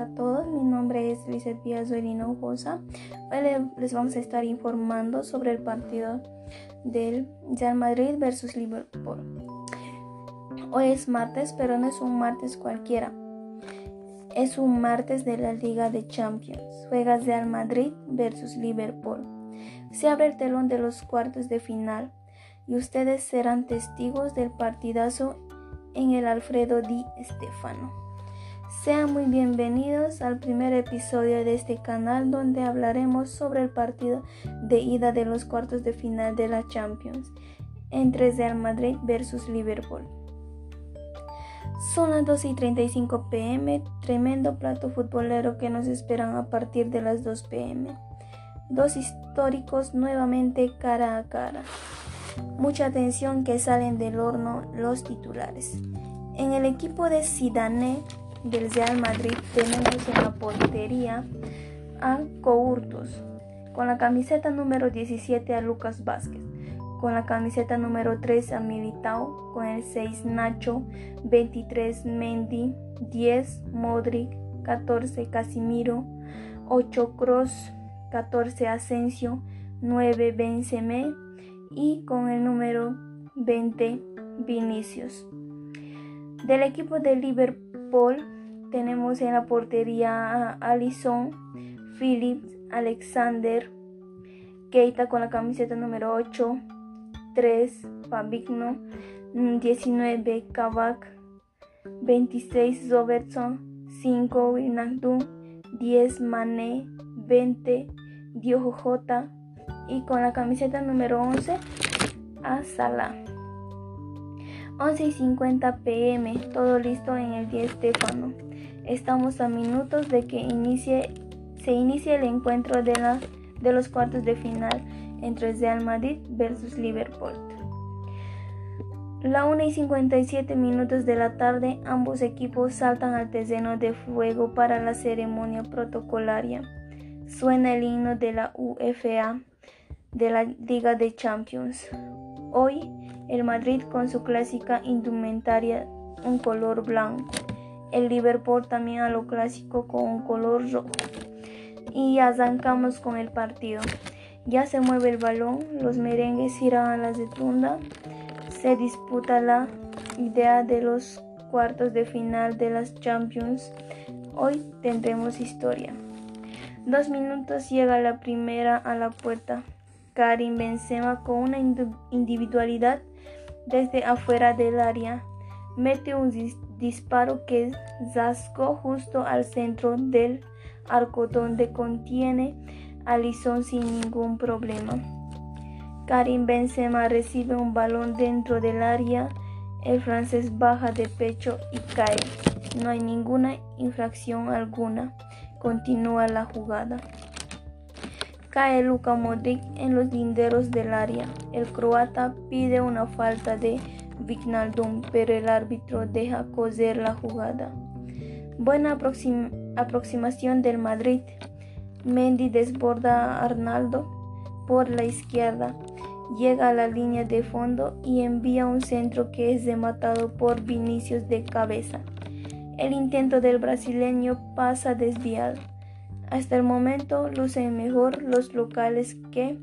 a todos. Mi nombre es Luis Zoelina Hinojosa. Hoy les vamos a estar informando sobre el partido del Real Madrid versus Liverpool. Hoy es martes, pero no es un martes cualquiera. Es un martes de la Liga de Champions. Juega Real Madrid versus Liverpool. Se abre el telón de los cuartos de final y ustedes serán testigos del partidazo en el Alfredo Di Stefano. Sean muy bienvenidos al primer episodio de este canal donde hablaremos sobre el partido de ida de los cuartos de final de la Champions entre Real Madrid versus Liverpool. Son las 2 y 35 pm, tremendo plato futbolero que nos esperan a partir de las 2 pm. Dos históricos nuevamente cara a cara. Mucha atención que salen del horno los titulares. En el equipo de Zidane del Real Madrid tenemos en la portería a Courtos, con la camiseta número 17 a Lucas Vázquez, con la camiseta número 3 a Militao, con el 6 Nacho, 23 Mendy, 10 Modric, 14 Casimiro, 8 Cross, 14 Asensio, 9 Benzeme y con el número 20 Vinicius. Del equipo de Liverpool Paul, tenemos en la portería a Alison, Phillips, Alexander, Keita con la camiseta número 8, 3, Fabigno, 19, Kavak, 26, Robertson, 5, Wijnaldum, 10, Mané, 20, Diogo J y con la camiseta número 11 a Salah. 11 y 50 pm, todo listo en el 10 Stefano. Estamos a minutos de que inicie, se inicie el encuentro de, la, de los cuartos de final entre Real Madrid versus Liverpool. La 1 y 57 minutos de la tarde, ambos equipos saltan al terreno de fuego para la ceremonia protocolaria. Suena el himno de la UFA de la Liga de Champions. Hoy el Madrid con su clásica indumentaria un color blanco, el Liverpool también a lo clásico con un color rojo. Y arrancamos con el partido. Ya se mueve el balón, los merengues irán a la retunda, se disputa la idea de los cuartos de final de las Champions. Hoy tendremos historia. Dos minutos llega la primera a la puerta. Karim Benzema con una individualidad desde afuera del área. Mete un disparo que zascó justo al centro del arco donde contiene a Lison sin ningún problema. Karim Benzema recibe un balón dentro del área. El francés baja de pecho y cae. No hay ninguna infracción alguna. Continúa la jugada. Cae Luka Modric en los linderos del área. El croata pide una falta de Vignaldum, pero el árbitro deja coser la jugada. Buena aproximación del Madrid. Mendy desborda a Arnaldo por la izquierda, llega a la línea de fondo y envía un centro que es rematado por Vinicius de cabeza. El intento del brasileño pasa desviado. Hasta el momento lucen mejor los locales que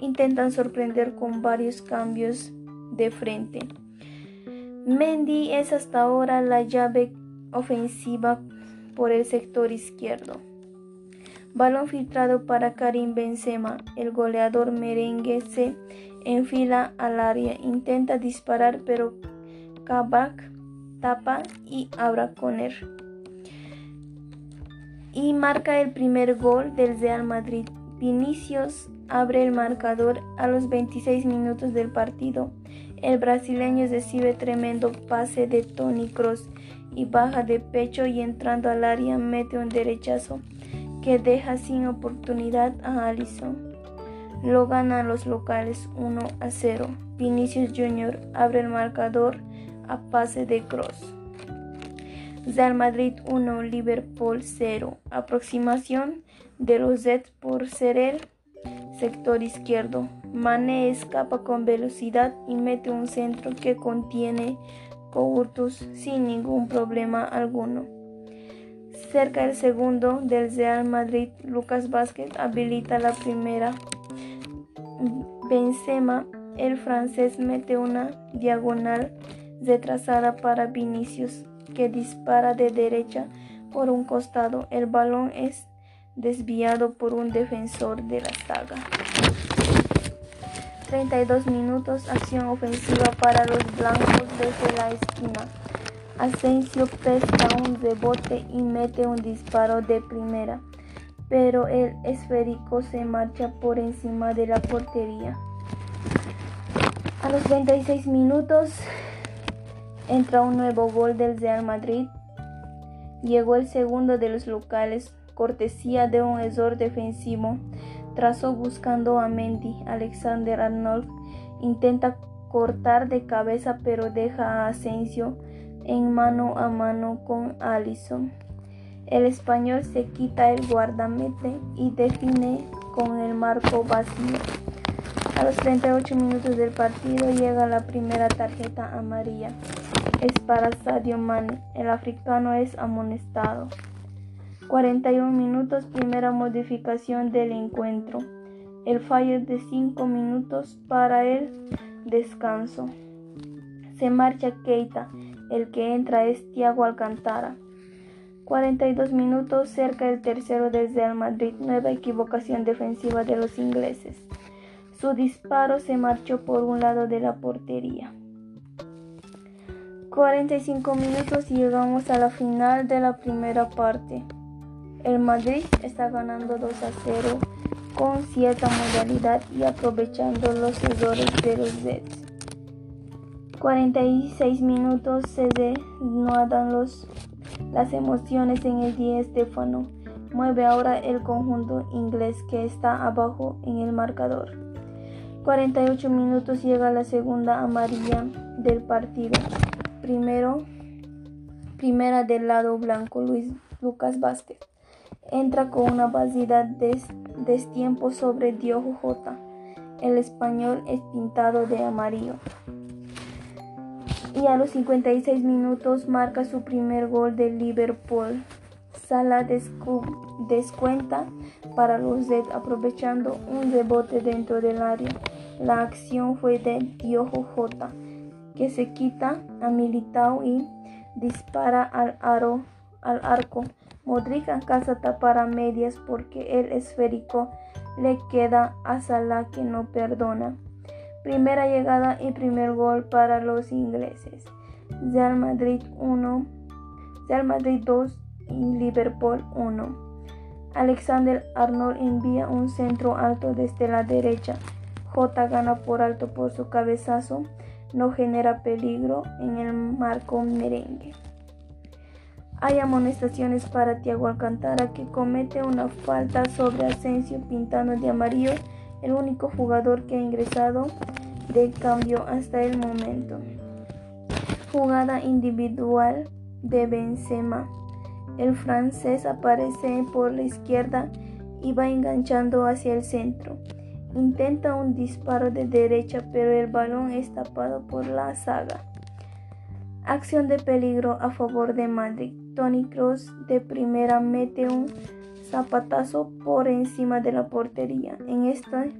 intentan sorprender con varios cambios de frente. Mendy es hasta ahora la llave ofensiva por el sector izquierdo. Balón filtrado para Karim Benzema. El goleador merengue se enfila al área, intenta disparar pero Kabak tapa y abra con él y marca el primer gol del Real Madrid. Vinicius abre el marcador a los 26 minutos del partido. El brasileño recibe tremendo pase de Tony Cross y baja de pecho y entrando al área mete un derechazo que deja sin oportunidad a Allison. Lo ganan los locales 1 a 0. Vinicius Jr. abre el marcador a pase de Cross. Real Madrid 1, Liverpool 0. Aproximación de los Z por ser el sector izquierdo. Mane escapa con velocidad y mete un centro que contiene Courtus sin ningún problema alguno. Cerca del segundo del Real Madrid, Lucas Vázquez habilita la primera. Benzema, el francés, mete una diagonal retrasada para Vinicius, que dispara de derecha por un costado. El balón es desviado por un defensor de la saga. 32 minutos, acción ofensiva para los blancos desde la esquina. Asensio pesca un rebote y mete un disparo de primera, pero el esférico se marcha por encima de la portería. A los 36 minutos entra un nuevo gol del Real Madrid. Llegó el segundo de los locales, cortesía de un error defensivo Trazó buscando a Mendy. Alexander Arnold intenta cortar de cabeza pero deja a Asensio en mano a mano con Allison. El español se quita el guardamete y define con el marco vacío. A los 38 minutos del partido llega la primera tarjeta amarilla. Es para Sadio Mane. El africano es amonestado. 41 minutos, primera modificación del encuentro. El fallo de 5 minutos para el descanso. Se marcha Keita, el que entra es Thiago Alcantara. 42 minutos cerca del tercero desde el Madrid, nueva equivocación defensiva de los ingleses. Su disparo se marchó por un lado de la portería. 45 minutos y llegamos a la final de la primera parte. El Madrid está ganando 2 a 0 con cierta modalidad y aprovechando los errores de los Zeds. 46 minutos se denudan los, las emociones en el día Estefano. Mueve ahora el conjunto inglés que está abajo en el marcador. 48 minutos llega la segunda amarilla del partido. Primero, primera del lado blanco, Luis Lucas Vázquez entra con una vacidad de destiempo sobre Diogo J. El español es pintado de amarillo. Y a los 56 minutos marca su primer gol de Liverpool. Sala descuenta para los Z aprovechando un rebote dentro del área. La acción fue de Diogo J, que se quita a Militao y dispara al, aro, al arco Modric alcanza tapar a medias porque el esférico le queda a Salah que no perdona. Primera llegada y primer gol para los ingleses. Real Madrid 1, Real Madrid 2 y Liverpool 1. Alexander Arnold envía un centro alto desde la derecha. J gana por alto por su cabezazo. No genera peligro en el marco merengue. Hay amonestaciones para Tiago Alcantara que comete una falta sobre Asensio pintando de amarillo, el único jugador que ha ingresado de cambio hasta el momento. Jugada individual de Benzema. El francés aparece por la izquierda y va enganchando hacia el centro. Intenta un disparo de derecha, pero el balón es tapado por la saga. Acción de peligro a favor de Madrid. Tony Cross de primera mete un zapatazo por encima de la portería. En este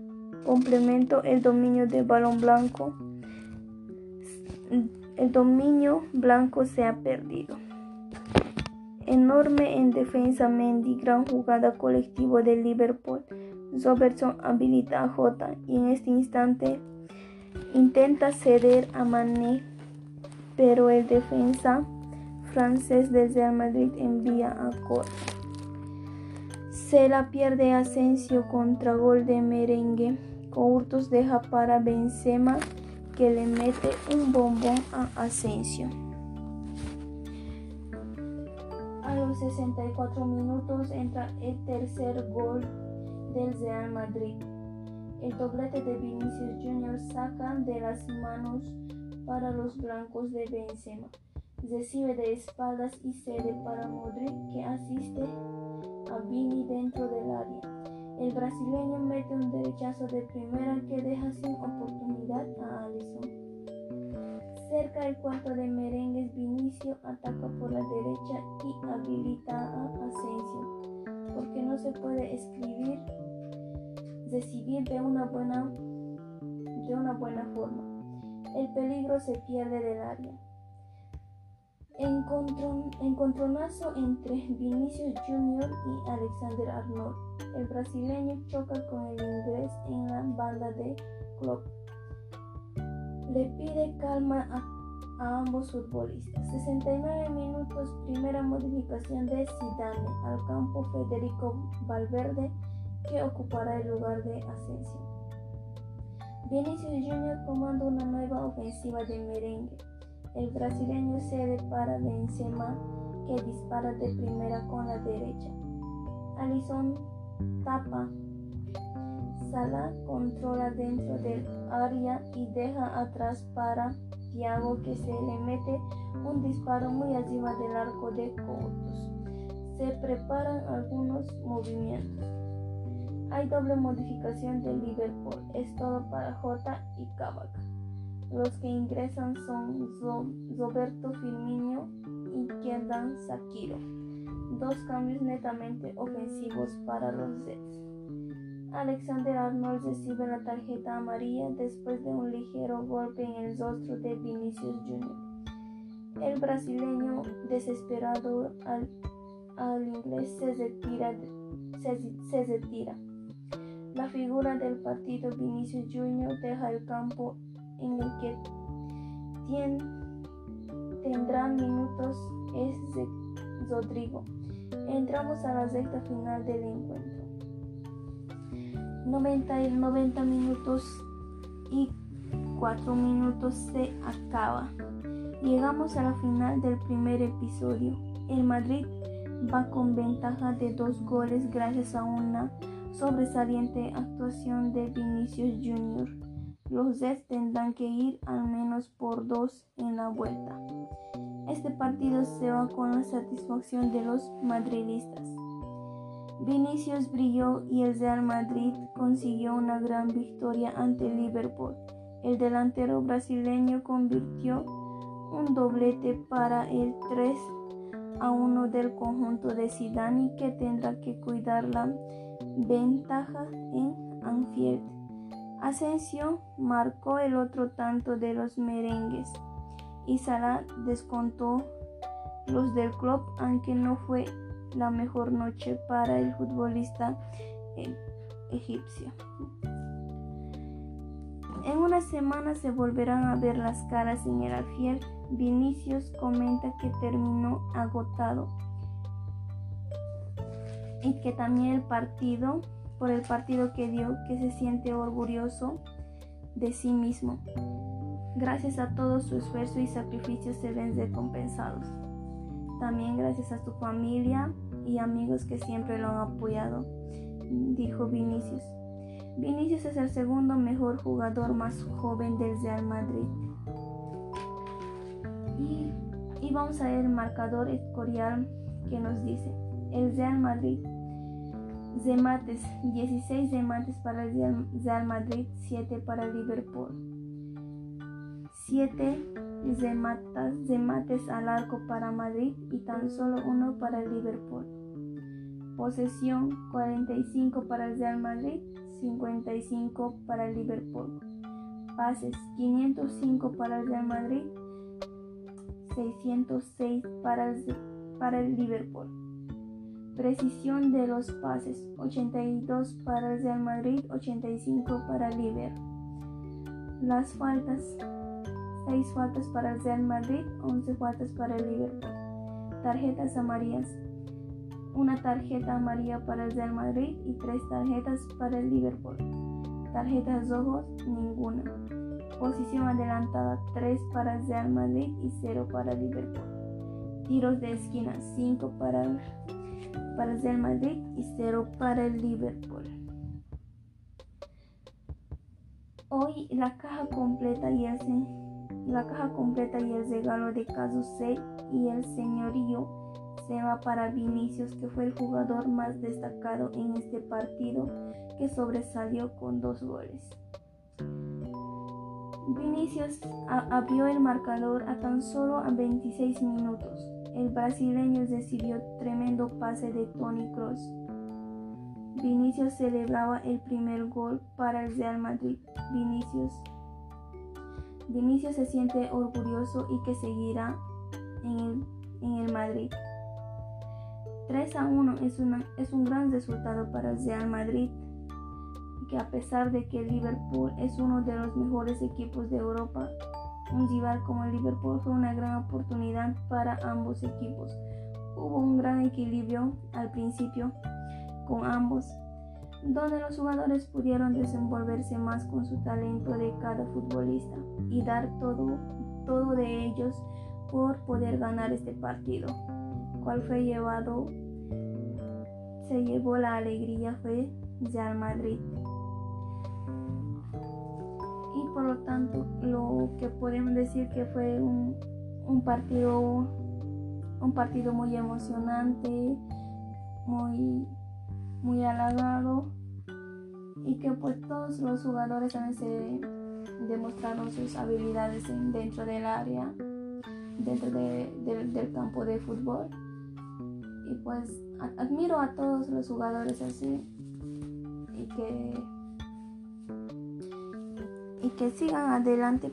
complemento el dominio del balón blanco el dominio blanco se ha perdido. Enorme en defensa Mendy, gran jugada colectivo de Liverpool. Robertson habilita a Jota y en este instante intenta ceder a Mané, pero el defensa francés del Real Madrid envía a Cor. Se la pierde Asensio contra gol de merengue. Courtos deja para Benzema que le mete un bombón a Asensio. A los 64 minutos entra el tercer gol del Real Madrid. El doblete de Vinicius Jr. saca de las manos para los blancos de Benzema recibe de espaldas y cede para Modric que asiste a Vini dentro del área. El brasileño mete un derechazo de primera que deja sin oportunidad a Allison. Cerca del cuarto de merengues, Vinicio ataca por la derecha y habilita a Asensio, porque no se puede escribir, recibir de una buena, de una buena forma. El peligro se pierde del área. Encontronazo entre Vinicius Jr. y Alexander Arnold. El brasileño choca con el inglés en la banda de club. Le pide calma a, ambos futbolistas. 69 minutos, primera modificación de Zidane al campo Federico Valverde que ocupará el lugar de Asensio. Vinicius Jr. comanda una nueva ofensiva de merengue. El brasileño cede para Benzema, que dispara de primera con la derecha. Alison tapa. Sala controla dentro del área y deja atrás para Thiago que se le mete un disparo muy arriba del arco de Coutos. Se preparan algunos movimientos. Hay doble modificación de Liverpool. Es todo para J y Cavaca. Los que ingresan son Roberto Firmino y Kendan Sakiro. Dos cambios netamente ofensivos para los Zeds. Alexander Arnold recibe la tarjeta amarilla después de un ligero golpe en el rostro de Vinicius Jr. El brasileño, desesperado al, inglés, se retira. La figura del partido Vinicius Jr. deja el campo en el que tendrá minutos es Rodrigo. Entramos a la recta final del encuentro. 90 y 90 minutos y 4 minutos se acaba. Llegamos a la final del primer episodio. El Madrid va con ventaja de dos goles gracias a una sobresaliente actuación de Vinicius Jr los Zeds tendrán que ir al menos por dos en la vuelta. Este partido se va con la satisfacción de los madridistas. Vinicius brilló y el Real Madrid consiguió una gran victoria ante Liverpool. El delantero brasileño convirtió un doblete para el 3 a 1 del conjunto de Zidane que tendrá que cuidar la ventaja en Anfield. Asensio marcó el otro tanto de los merengues y Salah descontó los del club, aunque no fue la mejor noche para el futbolista eh, egipcio. En una semana se volverán a ver las caras en el Alfiel. Vinicius comenta que terminó agotado y que también el partido por el partido que dio, que se siente orgulloso de sí mismo. Gracias a todo su esfuerzo y sacrificio se ven recompensados. También gracias a su familia y amigos que siempre lo han apoyado, dijo Vinicius. Vinicius es el segundo mejor jugador más joven del Real Madrid. Y, y vamos a ver el marcador escorial que nos dice, el Real Madrid Remates, 16 remates para el Real Madrid, 7 para Liverpool. 7 remates al arco para Madrid y tan solo uno para Liverpool. Posesión 45 para el Real Madrid, 55 para Liverpool. Pases 505 para el Real Madrid, 606 para el, para el Liverpool. Precisión de los pases 82 para el Real Madrid, 85 para el Liverpool. Las faltas 6 faltas para el Real Madrid, 11 faltas para el Liverpool. Tarjetas amarillas. Una tarjeta amarilla para el Real Madrid y 3 tarjetas para el Liverpool. Tarjetas rojos, ninguna. Posición adelantada 3 para el Real Madrid y 0 para el Liverpool. Tiros de esquina 5 para el para el Madrid y 0 para el Liverpool. Hoy la caja completa y el, regalo de C y el señorío se va para Vinicius, que fue el jugador más destacado en este partido, que sobresalió con dos goles. Vinicius abrió el marcador a tan solo a 26 minutos. El brasileño recibió tremendo pase de Tony Kroos. Vinicius celebraba el primer gol para el Real Madrid. Vinicius, Vinicius se siente orgulloso y que seguirá en el, en el Madrid. 3 a 1 es, una, es un gran resultado para el Real Madrid que a pesar de que Liverpool es uno de los mejores equipos de Europa, un rival como el Liverpool fue una gran oportunidad para ambos equipos. Hubo un gran equilibrio al principio con ambos, donde los jugadores pudieron desenvolverse más con su talento de cada futbolista y dar todo, todo de ellos por poder ganar este partido. ¿Cuál fue llevado? Se llevó la alegría fue Real Madrid y por lo tanto lo que podemos decir que fue un, partido un partido muy emocionante muy muy halagado y que pues todos los jugadores también se demostraron sus habilidades dentro del área dentro del campo de fútbol. Y pues admiro a todos los jugadores así y que y que sigan adelante.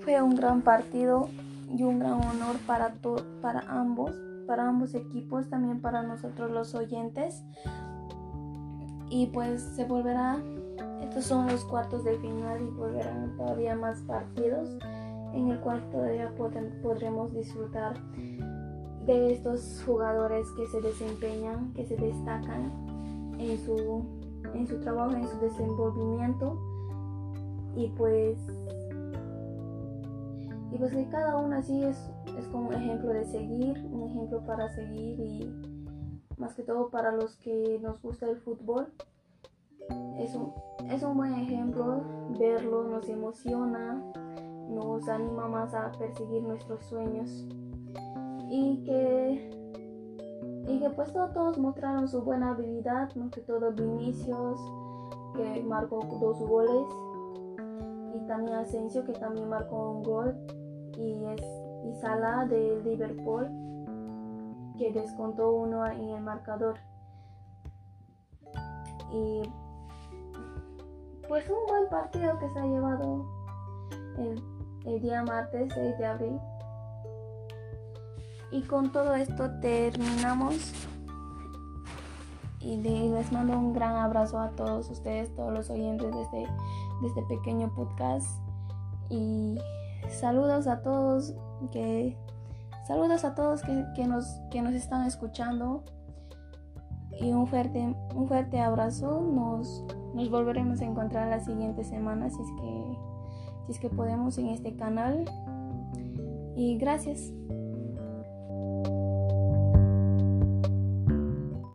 Fue un gran partido y un gran honor para, para ambos, para ambos equipos, también para nosotros los oyentes. Y pues se volverá, estos son los cuartos de final y volverán todavía más partidos en el cual todavía podremos disfrutar de estos jugadores que se desempeñan, que se destacan en su, en su trabajo, en su desenvolvimiento y pues y pues que cada uno así es, es como un ejemplo de seguir, un ejemplo para seguir y más que todo para los que nos gusta el fútbol. Es un, es un buen ejemplo, verlo nos emociona, nos anima más a perseguir nuestros sueños. Y que y que pues todos mostraron su buena habilidad, más que todo Vinicius que marcó dos goles también Asensio que también marcó un gol y es y Salah de Liverpool que descontó uno en el marcador. Y pues un buen partido que se ha llevado el, el día martes 6 de abril. Y con todo esto terminamos. Y les mando un gran abrazo a todos ustedes, todos los oyentes de este, de este pequeño podcast. Y saludos a todos que saludos a todos que, nos, que nos están escuchando. Y un fuerte, un fuerte abrazo. Nos, nos volveremos a encontrar la siguiente semana si es que, si es que podemos en este canal. Y gracias.